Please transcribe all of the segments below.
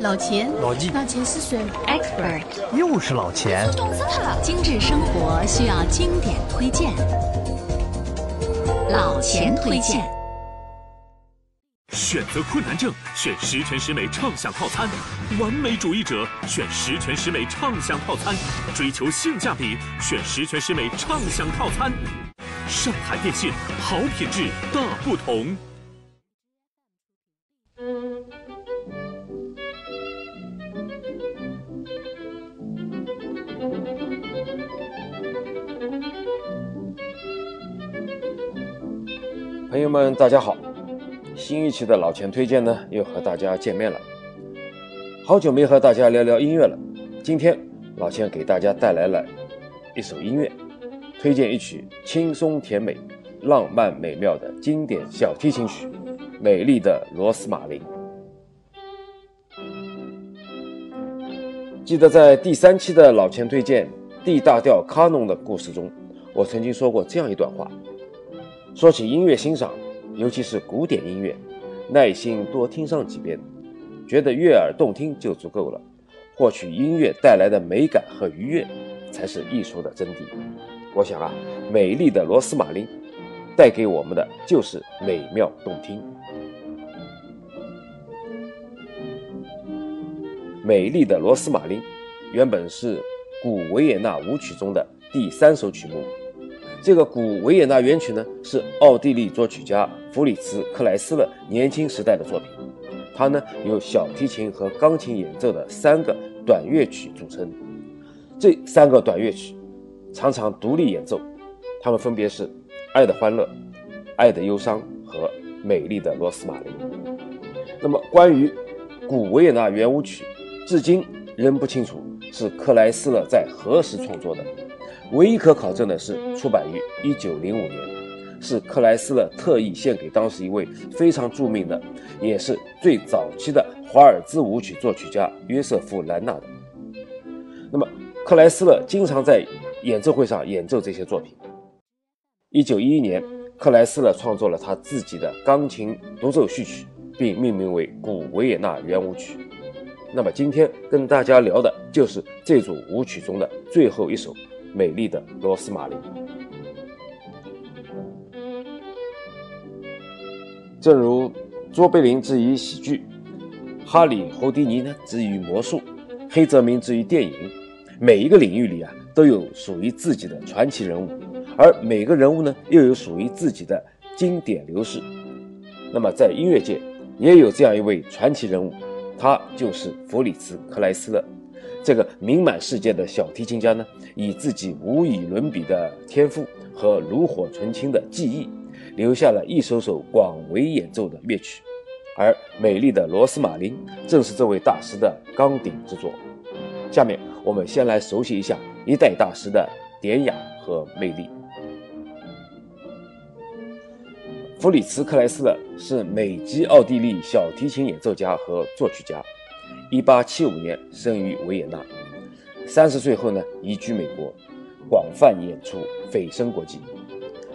老钱，老纪，老钱是谁？Expert，又是老钱。懂死他了。精致生活需要经典推荐，老钱推荐。选择困难症，选十全十美畅享套餐；完美主义者，选十全十美畅享套餐；追求性价比，选十全十美畅享套餐。上海电信，好品质大不同。朋友们，大家好！新一期的老钱推荐呢，又和大家见面了。好久没和大家聊聊音乐了，今天老钱给大家带来了一首音乐，推荐一曲轻松甜美、浪漫美妙的经典小提琴曲《美丽的罗斯玛琳》。记得在第三期的老钱推荐 D 大调卡农的故事中，我曾经说过这样一段话。说起音乐欣赏，尤其是古典音乐，耐心多听上几遍，觉得悦耳动听就足够了。获取音乐带来的美感和愉悦，才是艺术的真谛。我想啊，美丽的罗斯玛琳带给我们的就是美妙动听。美丽的罗斯玛琳原本是古维也纳舞曲中的第三首曲目。这个古维也纳原曲呢，是奥地利作曲家弗里茨·克莱斯勒年轻时代的作品。它呢由小提琴和钢琴演奏的三个短乐曲组成。这三个短乐曲常常独立演奏，它们分别是《爱的欢乐》《爱的忧伤》和《美丽的罗斯玛琳》。那么，关于古维也纳圆舞曲，至今仍不清楚是克莱斯勒在何时创作的。唯一可考证的是，出版于一九零五年，是克莱斯勒特意献给当时一位非常著名的，也是最早期的华尔兹舞曲作曲家约瑟夫·兰纳的。那么，克莱斯勒经常在演奏会上演奏这些作品。一九一一年，克莱斯勒创作了他自己的钢琴独奏序曲，并命名为《古维也纳圆舞曲》。那么，今天跟大家聊的就是这组舞曲中的最后一首。美丽的罗斯玛琳。正如卓别林之于喜剧，哈里·侯迪尼呢之于魔术，黑泽明之于电影，每一个领域里啊都有属于自己的传奇人物，而每个人物呢又有属于自己的经典流逝。那么在音乐界也有这样一位传奇人物，他就是弗里茨·克莱斯勒。这个名满世界的小提琴家呢，以自己无与伦比的天赋和炉火纯青的技艺，留下了一首首广为演奏的乐曲，而《美丽的罗斯玛琳》正是这位大师的钢鼎之作。下面我们先来熟悉一下一代大师的典雅和魅力。弗里茨·克莱斯勒是美籍奥地利小提琴演奏家和作曲家。一八七五年生于维也纳，三十岁后呢移居美国，广泛演出，蜚声国际。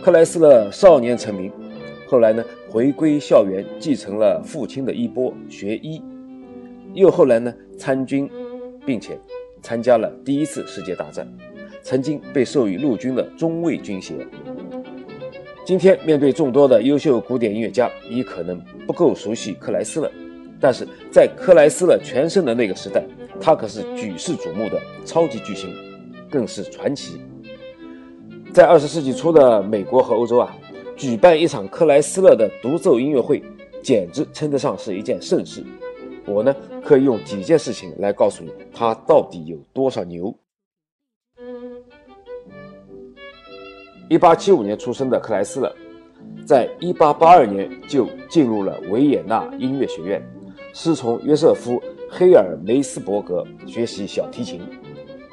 克莱斯勒少年成名，后来呢回归校园，继承了父亲的衣钵学医，又后来呢参军，并且参加了第一次世界大战，曾经被授予陆军的中尉军衔。今天面对众多的优秀古典音乐家，你可能不够熟悉克莱斯勒。但是在克莱斯勒全盛的那个时代，他可是举世瞩目的超级巨星，更是传奇。在二十世纪初的美国和欧洲啊，举办一场克莱斯勒的独奏音乐会，简直称得上是一件盛事。我呢，可以用几件事情来告诉你，他到底有多少牛。一八七五年出生的克莱斯勒，在一八八二年就进入了维也纳音乐学院。师从约瑟夫·黑尔梅斯伯格学习小提琴，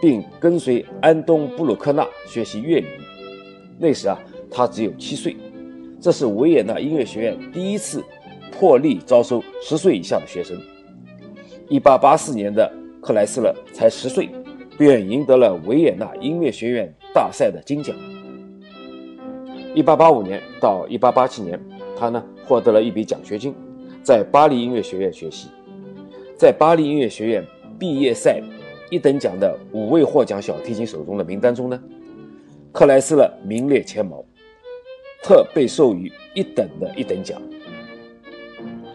并跟随安东·布鲁克纳学习乐理。那时啊，他只有七岁。这是维也纳音乐学院第一次破例招收十岁以下的学生。1884年的克莱斯勒才十岁，便赢得了维也纳音乐学院大赛的金奖。1885年到1887年，他呢获得了一笔奖学金。在巴黎音乐学院学习，在巴黎音乐学院毕业赛一等奖的五位获奖小提琴手中的名单中呢，克莱斯勒名列前茅，特被授予一等的一等奖。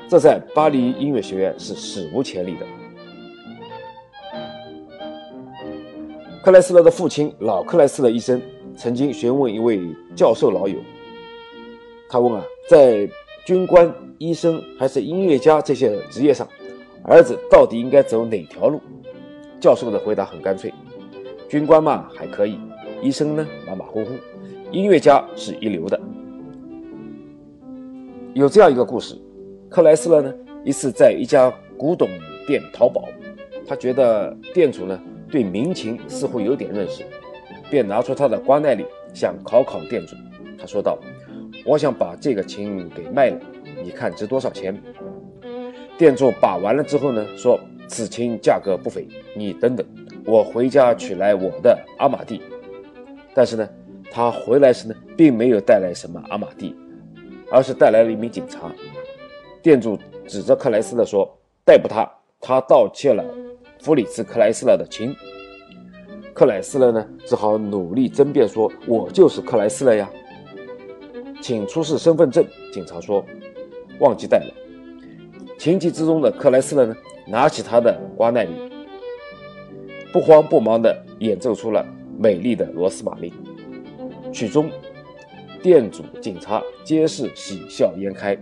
这在巴黎音乐学院是史无前例的。克莱斯勒的父亲老克莱斯勒医生曾经询问一位教授老友，他问啊，在军官、医生还是音乐家这些职业上，儿子到底应该走哪条路？教授的回答很干脆：军官嘛还可以，医生呢马马虎虎，音乐家是一流的。有这样一个故事。克莱斯勒呢，一次在一家古董店淘宝，他觉得店主呢对民情似乎有点认识，便拿出他的瓜奈里想考考店主。他说道：“我想把这个琴给卖了，你看值多少钱？”店主把完了之后呢，说：“此琴价格不菲，你等等，我回家取来我的阿玛蒂。”但是呢，他回来时呢，并没有带来什么阿玛蒂，而是带来了一名警察。店主指着克莱斯勒说：“逮捕他，他盗窃了弗里茨·克莱斯勒的琴。”克莱斯勒呢，只好努力争辩说：“我就是克莱斯勒呀，请出示身份证。”警察说：“忘记带了。”情急之中的克莱斯勒呢，拿起他的瓜奈里，不慌不忙地演奏出了美丽的罗斯玛丽。曲中，店主、警察皆是喜笑颜开，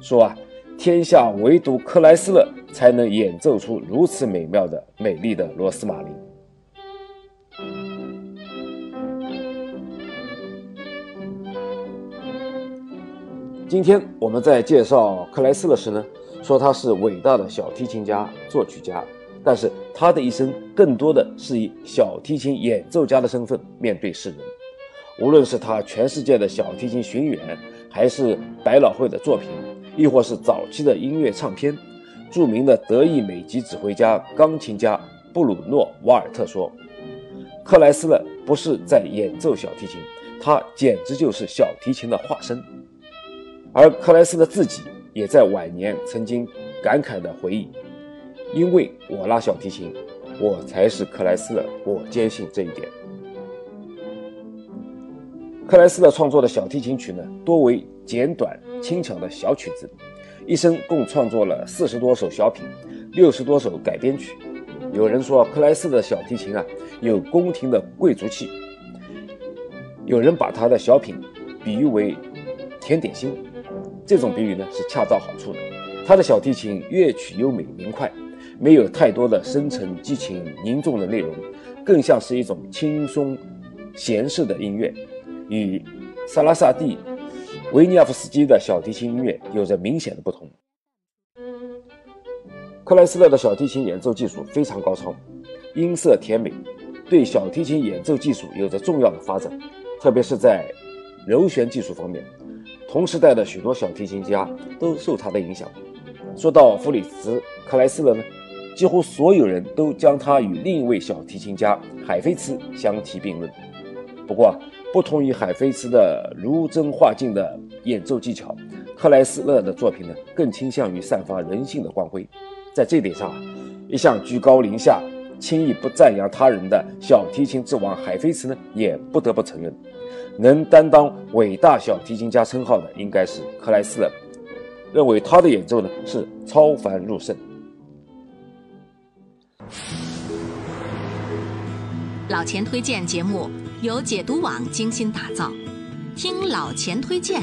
说啊。天下唯独克莱斯勒才能演奏出如此美妙的、美丽的罗斯玛琳。今天我们在介绍克莱斯勒时呢，说他是伟大的小提琴家、作曲家，但是他的一生更多的是以小提琴演奏家的身份面对世人。无论是他全世界的小提琴巡演，还是百老汇的作品。亦或是早期的音乐唱片，著名的德意美籍指挥家、钢琴家布鲁诺·瓦尔特说：“克莱斯勒不是在演奏小提琴，他简直就是小提琴的化身。”而克莱斯勒自己也在晚年曾经感慨地回忆：“因为我拉小提琴，我才是克莱斯勒，我坚信这一点。”克莱斯勒创作的小提琴曲呢，多为简短轻巧的小曲子，一生共创作了四十多首小品，六十多首改编曲。有人说克莱斯的小提琴啊，有宫廷的贵族气；有人把他的小品比喻为甜点心，这种比喻呢是恰到好处的。他的小提琴乐曲优美明快，没有太多的深沉、激情、凝重的内容，更像是一种轻松闲适的音乐。与萨拉萨蒂、维尼亚夫斯基的小提琴音乐有着明显的不同。克莱斯勒的小提琴演奏技术非常高超，音色甜美，对小提琴演奏技术有着重要的发展，特别是在柔弦技术方面。同时代的许多小提琴家都受他的影响。说到弗里茨·克莱斯勒呢，几乎所有人都将他与另一位小提琴家海菲茨相提并论。不过，不同于海菲茨的如真画境的演奏技巧，克莱斯勒的作品呢更倾向于散发人性的光辉。在这点上，一向居高临下、轻易不赞扬他人的小提琴之王海菲茨呢也不得不承认，能担当伟大小提琴家称号的应该是克莱斯勒，认为他的演奏呢是超凡入圣。老钱推荐节目。由解读网精心打造，听老钱推荐，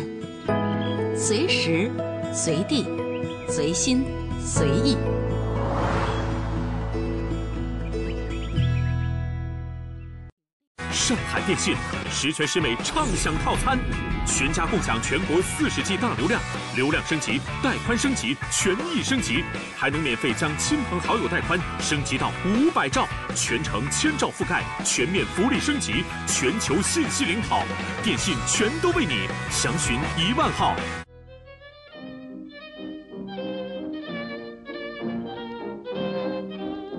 随时随地随心随意。上海电信十全十美畅享套餐，全家共享全国四十 G 大流量，流量升级、带宽升级、权益升级，还能免费将亲朋好友带宽升级到五百兆，全程千兆覆盖，全面福利升级，全球信息领跑，电信全都为你，详询一万号。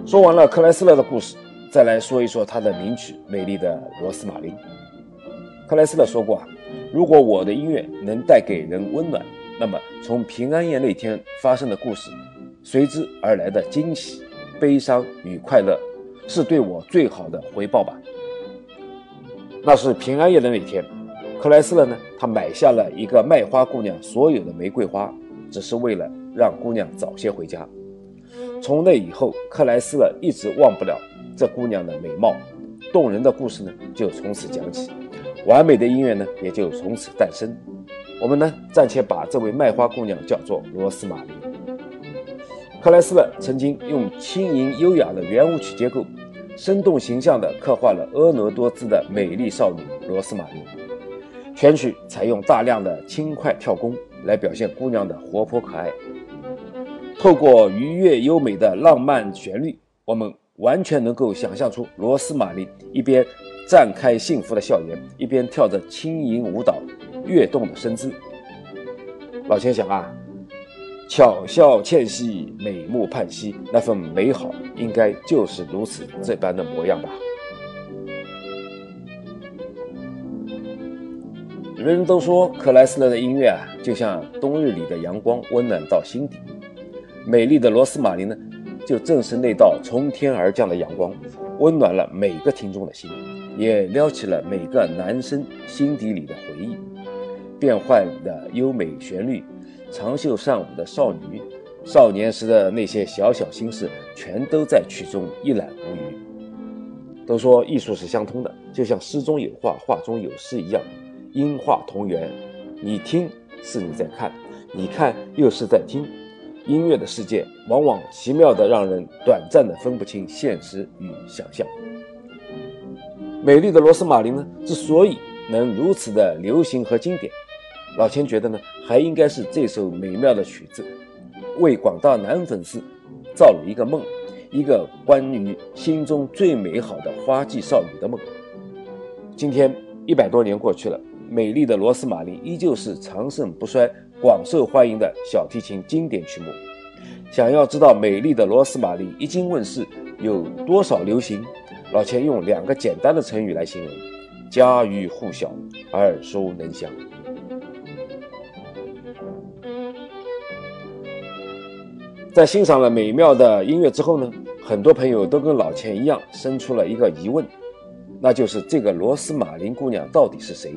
说完了克莱斯勒的故事。再来说一说他的名曲《美丽的罗斯玛丽》。克莱斯勒说过啊，如果我的音乐能带给人温暖，那么从平安夜那天发生的故事，随之而来的惊喜、悲伤与快乐，是对我最好的回报吧。那是平安夜的那天，克莱斯勒呢，他买下了一个卖花姑娘所有的玫瑰花，只是为了让姑娘早些回家。从那以后，克莱斯勒一直忘不了这姑娘的美貌，动人的故事呢就从此讲起，完美的音乐呢也就从此诞生。我们呢暂且把这位卖花姑娘叫做罗斯玛丽。克莱斯勒曾经用轻盈优雅的圆舞曲结构。生动形象地刻画了婀娜多姿的美丽少女罗斯玛丽。全曲采用大量的轻快跳弓来表现姑娘的活泼可爱。透过愉悦优美的浪漫旋律，我们完全能够想象出罗斯玛丽一边绽开幸福的笑颜，一边跳着轻盈舞蹈，跃动的身姿。老千想啊。巧笑倩兮，美目盼兮，那份美好应该就是如此这般的模样吧。人人都说克莱斯勒的音乐啊，就像冬日里的阳光，温暖到心底。美丽的罗斯玛琳呢，就正是那道从天而降的阳光，温暖了每个听众的心，也撩起了每个男生心底里的回忆。变幻的优美旋律。长袖善舞的少女，少年时的那些小小心事，全都在曲中一览无余。都说艺术是相通的，就像诗中有画，画中有诗一样，音画同源。你听是你在看，你看又是在听。音乐的世界往往奇妙的让人短暂的分不清现实与想象。美丽的罗斯玛琳呢，之所以能如此的流行和经典。老钱觉得呢，还应该是这首美妙的曲子，为广大男粉丝造了一个梦，一个关于心中最美好的花季少女的梦。今天一百多年过去了，美丽的罗斯玛丽依旧是长盛不衰、广受欢迎的小提琴经典曲目。想要知道美丽的罗斯玛丽一经问世有多少流行，老钱用两个简单的成语来形容：家喻户晓，耳熟能详。在欣赏了美妙的音乐之后呢，很多朋友都跟老钱一样生出了一个疑问，那就是这个罗斯玛琳姑娘到底是谁？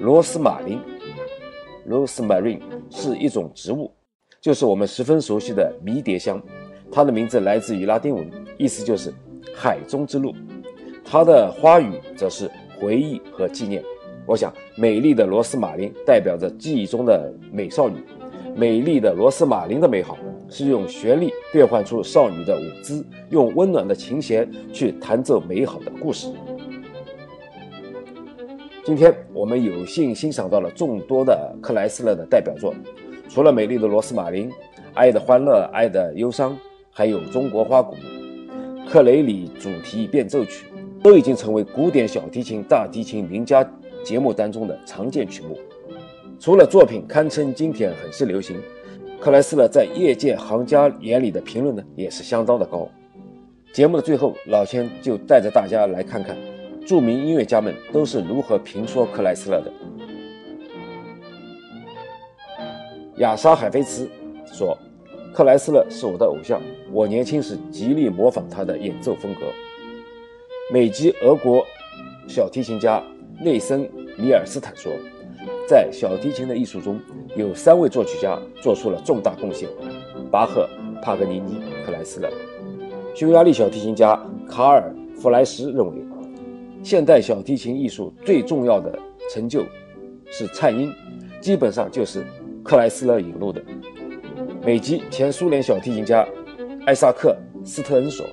罗斯玛琳 （Rosemary） 是一种植物，就是我们十分熟悉的迷迭香。它的名字来自于拉丁文，意思就是“海中之路”。它的花语则是回忆和纪念。我想，美丽的罗斯玛琳代表着记忆中的美少女。美丽的罗斯玛琳的美好，是用旋律变换出少女的舞姿，用温暖的琴弦去弹奏美好的故事。今天我们有幸欣赏到了众多的克莱斯勒的代表作，除了美丽的罗斯玛琳，《爱的欢乐，爱的忧伤》，还有中国花鼓、克雷里主题变奏曲，都已经成为古典小提琴、大提琴名家节目当中的常见曲目。除了作品堪称经典，很是流行，克莱斯勒在业界行家眼里的评论呢，也是相当的高。节目的最后，老千就带着大家来看看著名音乐家们都是如何评说克莱斯勒的。亚莎海菲茨说：“克莱斯勒是我的偶像，我年轻时极力模仿他的演奏风格。”美籍俄国小提琴家内森米尔斯坦说。在小提琴的艺术中，有三位作曲家做出了重大贡献：巴赫、帕格尼尼、克莱斯勒。匈牙利小提琴家卡尔·弗莱什认为，现代小提琴艺术最重要的成就是颤音，基本上就是克莱斯勒引入的。美籍前苏联小提琴家艾萨克·斯特恩索：“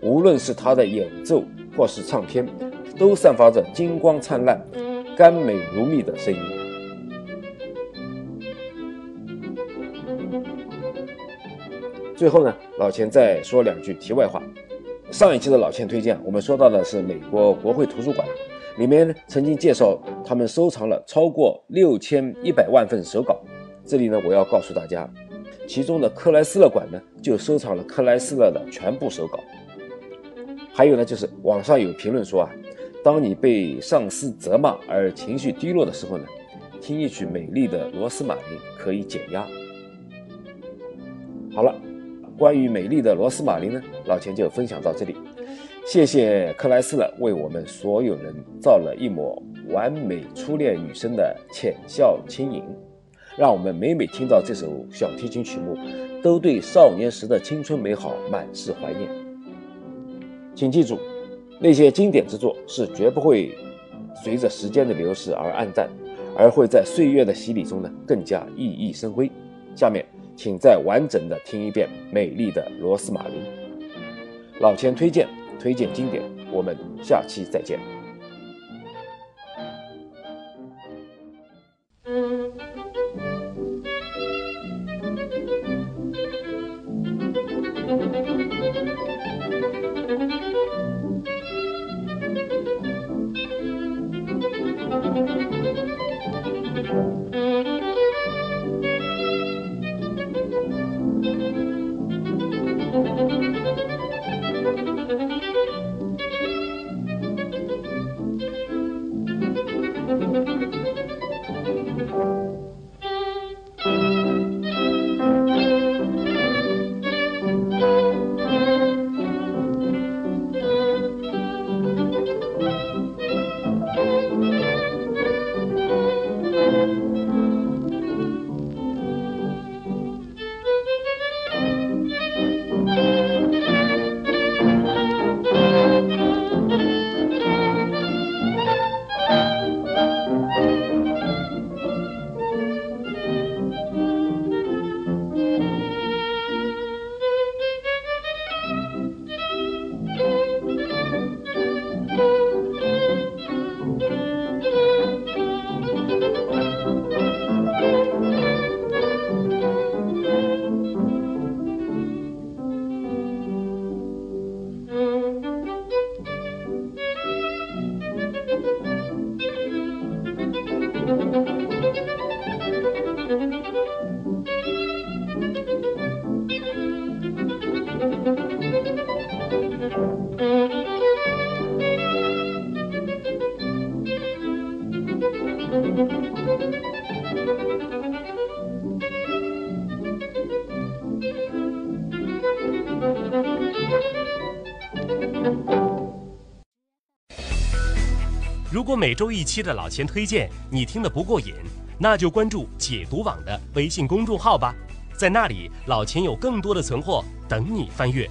无论是他的演奏或是唱片，都散发着金光灿烂、甘美如蜜的声音。”最后呢，老钱再说两句题外话。上一期的老钱推荐，我们说到的是美国国会图书馆，里面曾经介绍他们收藏了超过六千一百万份手稿。这里呢，我要告诉大家，其中的克莱斯勒馆呢，就收藏了克莱斯勒的全部手稿。还有呢，就是网上有评论说啊，当你被上司责骂而情绪低落的时候呢，听一曲美丽的罗斯玛琳可以减压。好了，关于美丽的罗斯玛丽呢，老钱就分享到这里。谢谢克莱斯勒为我们所有人造了一抹完美初恋女生的浅笑轻盈，让我们每每听到这首小提琴曲目，都对少年时的青春美好满是怀念。请记住，那些经典之作是绝不会随着时间的流逝而暗淡，而会在岁月的洗礼中呢更加熠熠生辉。下面，请再完整的听一遍《美丽的螺丝马铃》，老钱推荐。推荐经典，我们下期再见。如果每周一期的老钱推荐你听得不过瘾，那就关注解读网的微信公众号吧，在那里老钱有更多的存货等你翻阅。